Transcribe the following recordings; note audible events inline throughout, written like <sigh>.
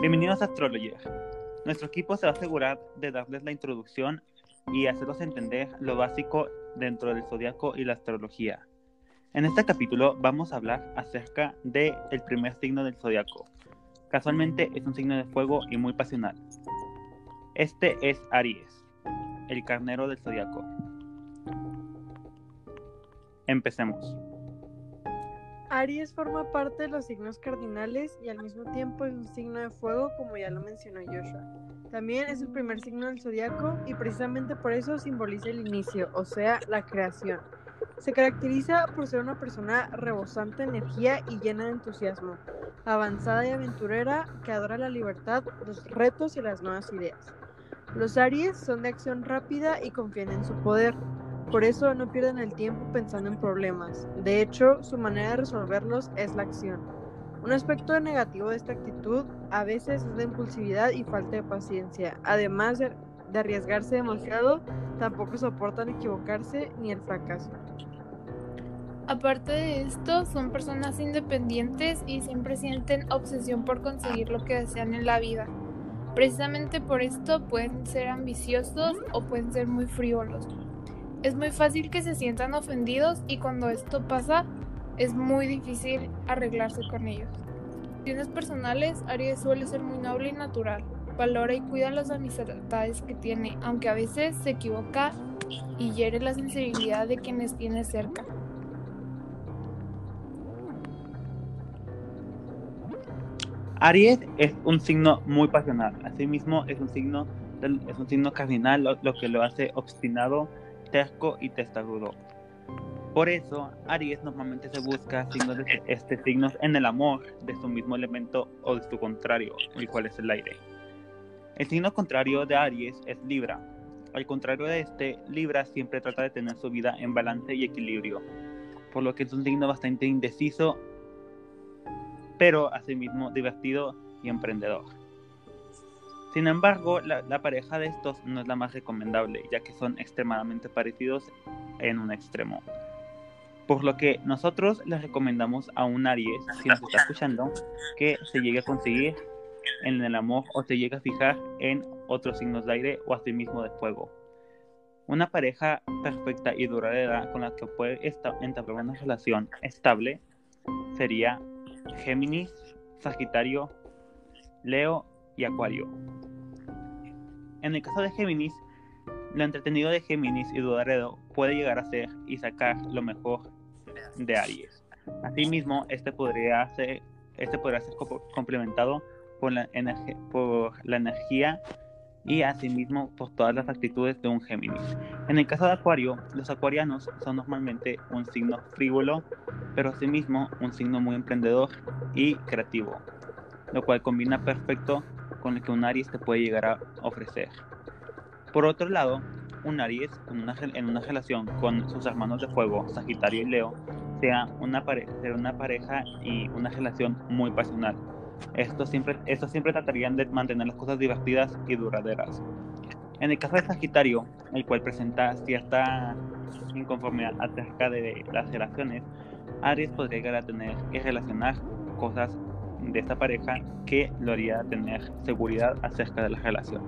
Bienvenidos a Astrologer. Nuestro equipo se va a asegurar de darles la introducción y hacerlos entender lo básico dentro del zodiaco y la astrología. En este capítulo vamos a hablar acerca del el primer signo del zodiaco. Casualmente es un signo de fuego y muy pasional. Este es Aries, el carnero del zodiaco. Empecemos. Aries forma parte de los signos cardinales y al mismo tiempo es un signo de fuego, como ya lo mencionó Joshua. También es el primer signo del zodiaco y precisamente por eso simboliza el inicio, o sea, la creación. Se caracteriza por ser una persona rebosante de energía y llena de entusiasmo, avanzada y aventurera que adora la libertad, los retos y las nuevas ideas. Los Aries son de acción rápida y confían en su poder. Por eso no pierden el tiempo pensando en problemas. De hecho, su manera de resolverlos es la acción. Un aspecto negativo de esta actitud a veces es la impulsividad y falta de paciencia. Además de, arriesgarse demasiado, tampoco soportan equivocarse ni el fracaso. Aparte de esto, son personas independientes y siempre sienten obsesión por conseguir lo que desean en la vida. Precisamente por esto pueden ser ambiciosos o pueden ser muy frívolos. Es muy fácil que se sientan ofendidos y cuando esto pasa es muy difícil arreglarse con ellos. Tienes personales, Aries suele ser muy noble y natural. Valora y cuida las amistades que tiene, aunque a veces se equivoca y hiere la sensibilidad de quienes tiene cerca. Aries es un signo muy pasional, asimismo es un signo, es un signo cardinal, lo que lo hace obstinado terco y testarudo. Por eso, Aries normalmente se busca signos de este signos en el amor de su mismo elemento o de su contrario, el cual es el aire. El signo contrario de Aries es Libra. Al contrario de este, Libra siempre trata de tener su vida en balance y equilibrio, por lo que es un signo bastante indeciso, pero asimismo divertido y emprendedor. Sin embargo, la, pareja de estos no es la más recomendable, ya que son extremadamente parecidos en un extremo. Por lo que nosotros les recomendamos a un Aries, si nos está escuchando, que se llegue a conseguir en el amor o se llegue a fijar en otros signos de aire o asimismo de fuego. Una pareja perfecta y duradera con la que puede entablar una relación estable sería Géminis, Sagitario, Leo y Acuario. En el caso de Géminis, lo entretenido de Géminis y Dudaredo puede llegar a ser y sacar lo mejor de Aries. Asimismo, este podría ser, este podría ser complementado por la, por la energía y asimismo por todas las actitudes de un Géminis. En el caso de Acuario, los acuarianos son normalmente un signo frívolo, pero asimismo un signo muy emprendedor y creativo, lo cual combina perfecto con el que un Aries te puede llegar a ofrecer. Por otro lado, un Aries en una, en una relación con sus hermanos de fuego, Sagitario y Leo, sea una, sea una pareja y una relación muy pasional. Esto siempre, esto siempre tratarían de mantener las cosas divertidas y duraderas. En el caso de Sagitario, el cual presenta cierta inconformidad acerca de las relaciones, Aries podría llegar a tener que relacionar cosas de esta pareja que lo haría tener seguridad acerca de la relación.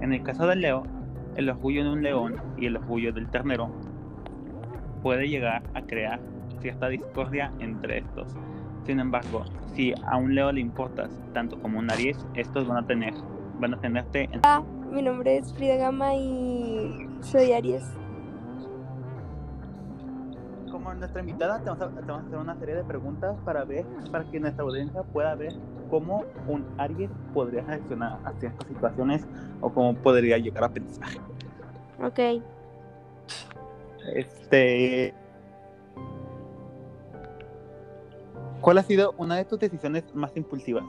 En el caso del Leo, el orgullo de un león y el orgullo del ternero puede llegar a crear cierta discordia entre estos. Sin embargo, si a un Leo le importas tanto como un Aries, estos van a tener, van a tenerte. En... Hola, mi nombre es Frida Gama y soy Aries nuestra invitada, te vamos, a, hacer una serie de preguntas para ver, para que nuestra audiencia pueda ver cómo un Aries podría reaccionar a ciertas situaciones o cómo podría llegar a pensar. Ok. Este. ¿Cuál ha sido una de tus decisiones más impulsivas?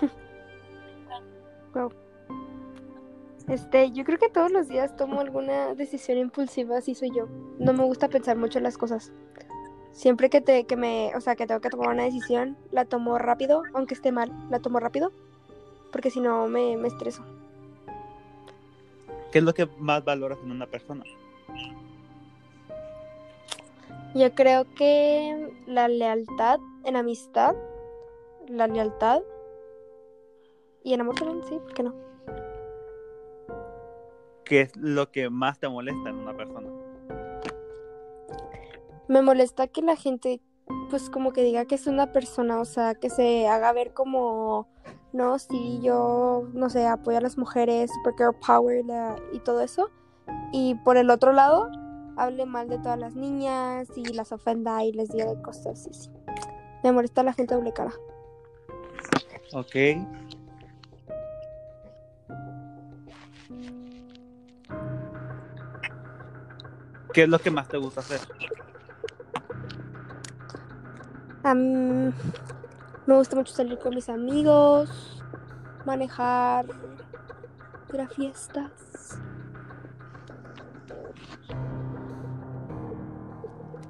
<laughs> wow. Este, yo creo que todos los días tomo alguna decisión impulsiva, así soy yo. No me gusta pensar mucho en las cosas. Siempre que te, que me, o sea, que tengo que tomar una decisión, la tomo rápido, aunque esté mal, la tomo rápido, porque si no me, me estreso. ¿Qué es lo que más valoras en una persona? Yo creo que la lealtad en amistad, la lealtad. Y en amor también, sí, ¿por qué no? ¿Qué es lo que más te molesta en una persona? Me molesta que la gente, pues como que diga que es una persona, o sea, que se haga ver como, no, sí, yo, no sé, apoyo a las mujeres, girl power la- y todo eso. Y por el otro lado, hable mal de todas las niñas y las ofenda y les diga cosas y sí. Me molesta la gente doble cara. Ok. ¿Qué es lo que más te gusta hacer? Mí me gusta mucho salir con mis amigos, manejar, ir a fiestas.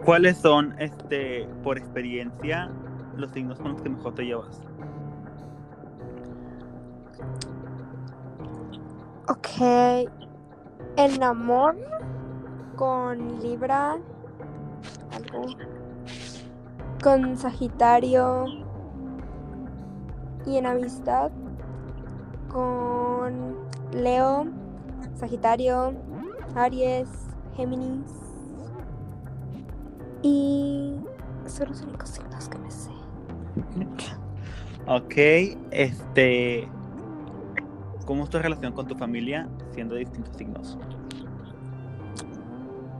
¿Cuáles son, este, por experiencia, los signos con los que mejor te llevas? Ok. El amor con Libra. Con Sagitario. Y en amistad con Leo, Sagitario, Aries, Géminis. Y son los únicos signos que me sé. Ok, este. ¿Cómo es tu relación con tu familia siendo distintos signos?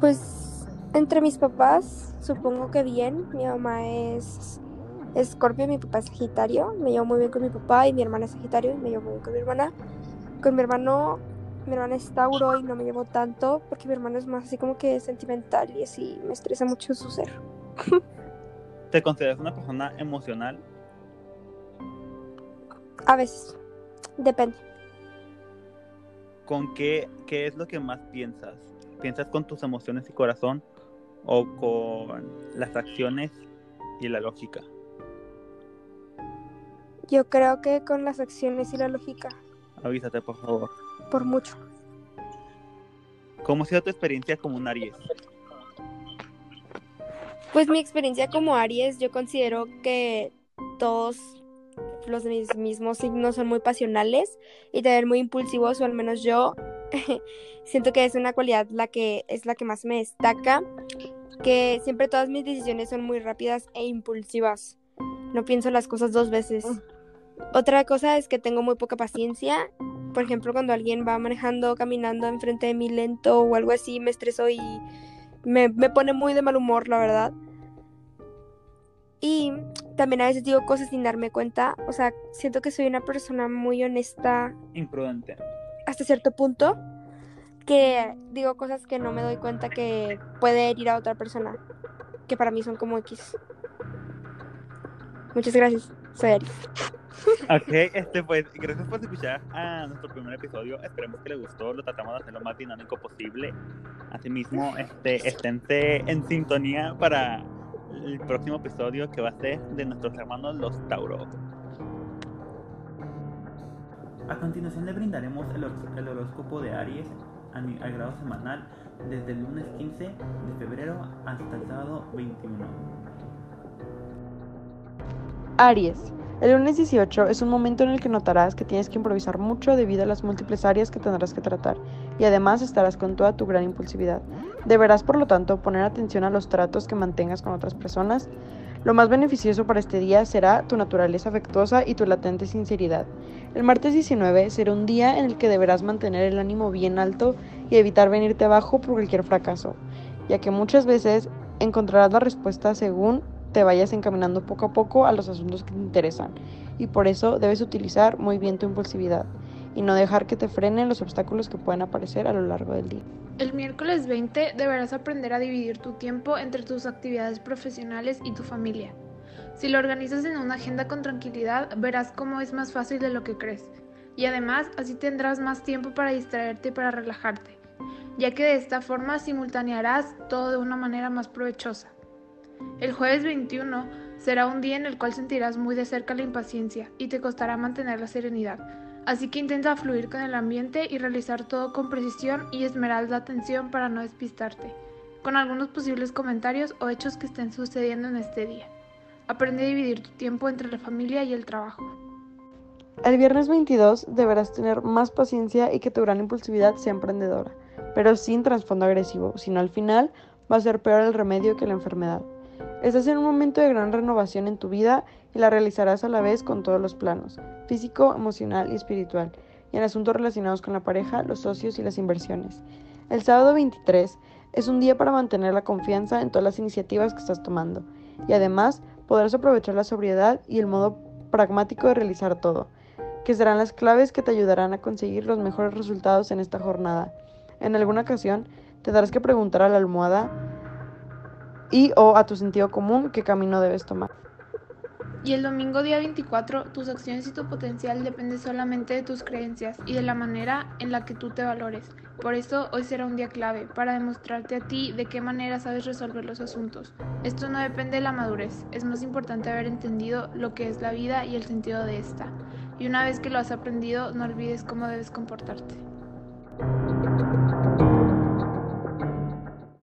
Pues entre mis papás, supongo que bien. Mi mamá es Escorpio, mi papá es Sagitario. Me llevo muy bien con mi papá y mi hermana es Sagitario y me llevo muy bien con mi hermana. Con mi hermano, mi hermana es Tauro y no me llevo tanto porque mi hermano es más así como que sentimental y así me estresa mucho su ser. ¿Te consideras una persona emocional? A veces, depende. ¿Con qué, qué es lo que más piensas? ¿Piensas con tus emociones y corazón o con las acciones y la lógica? Yo creo que con las acciones y la lógica, Avísate, por favor. por mucho. ¿Cómo ha sido tu experiencia como un Aries? Pues mi experiencia como Aries, yo considero que todos los mismos signos son muy pasionales y también muy impulsivos, o al menos yo <laughs> siento que es una cualidad la que es la que más me destaca, que siempre todas mis decisiones son muy rápidas e impulsivas. No pienso las cosas dos veces. Otra cosa es que tengo muy poca paciencia. Por ejemplo, cuando alguien va manejando, caminando enfrente de mí lento o algo así, me estreso y me, me pone muy de mal humor, la verdad. Y también a veces digo cosas sin darme cuenta. O sea, siento que soy una persona muy honesta Imprudente. Hasta cierto punto. Que digo cosas que no me doy cuenta que puede herir a otra persona. Que para mí son como X. Muchas gracias. Soy Aries. Ok, este pues, gracias por escuchar a nuestro primer episodio. Esperemos que les gustó. Lo tratamos de hacer lo más dinámico posible. Asimismo, este, esténse en sintonía para el próximo episodio que va a ser de nuestros hermanos los Tauro. A continuación le brindaremos el, hor- el horóscopo de Aries a, a grado semanal desde el lunes 15 de febrero hasta el sábado 21. Aries. El lunes 18 es un momento en el que notarás que tienes que improvisar mucho debido a las múltiples áreas que tendrás que tratar y además estarás con toda tu gran impulsividad. Deberás, por lo tanto, poner atención a los tratos que mantengas con otras personas. Lo más beneficioso para este día será tu naturaleza afectuosa y tu latente sinceridad. El martes 19 será un día en el que deberás mantener el ánimo bien alto y evitar venirte abajo por cualquier fracaso, ya que muchas veces encontrarás la respuesta según te vayas encaminando poco a poco a los asuntos que te interesan y por eso debes utilizar muy bien tu impulsividad y no dejar que te frenen los obstáculos que pueden aparecer a lo largo del día. El miércoles 20 deberás aprender a dividir tu tiempo entre tus actividades profesionales y tu familia. Si lo organizas en una agenda con tranquilidad, verás cómo es más fácil de lo que crees. Y además, así tendrás más tiempo para distraerte y para relajarte, ya que de esta forma simultanearás todo de una manera más provechosa. El jueves 21 será un día en el cual sentirás muy de cerca la impaciencia y te costará mantener la serenidad. Así que intenta fluir con el ambiente y realizar todo con precisión y esmeralda la atención para no despistarte, con algunos posibles comentarios o hechos que estén sucediendo en este día. Aprende a dividir tu tiempo entre la familia y el trabajo. El viernes 22 deberás tener más paciencia y que tu gran impulsividad sea emprendedora, pero sin trasfondo agresivo, sino al final va a ser peor el remedio que la enfermedad. Estás en un momento de gran renovación en tu vida y la realizarás a la vez con todos los planos, físico, emocional y espiritual, y en asuntos relacionados con la pareja, los socios y las inversiones. El sábado 23 es un día para mantener la confianza en todas las iniciativas que estás tomando, y además podrás aprovechar la sobriedad y el modo pragmático de realizar todo, que serán las claves que te ayudarán a conseguir los mejores resultados en esta jornada. En alguna ocasión tendrás que preguntar a la almohada y o a tu sentido común qué camino debes tomar. Y el domingo día 24, tus acciones y tu potencial dependen solamente de tus creencias y de la manera en la que tú te valores. Por eso hoy será un día clave para demostrarte a ti de qué manera sabes resolver los asuntos. Esto no depende de la madurez, es más importante haber entendido lo que es la vida y el sentido de esta. Y una vez que lo has aprendido, no olvides cómo debes comportarte.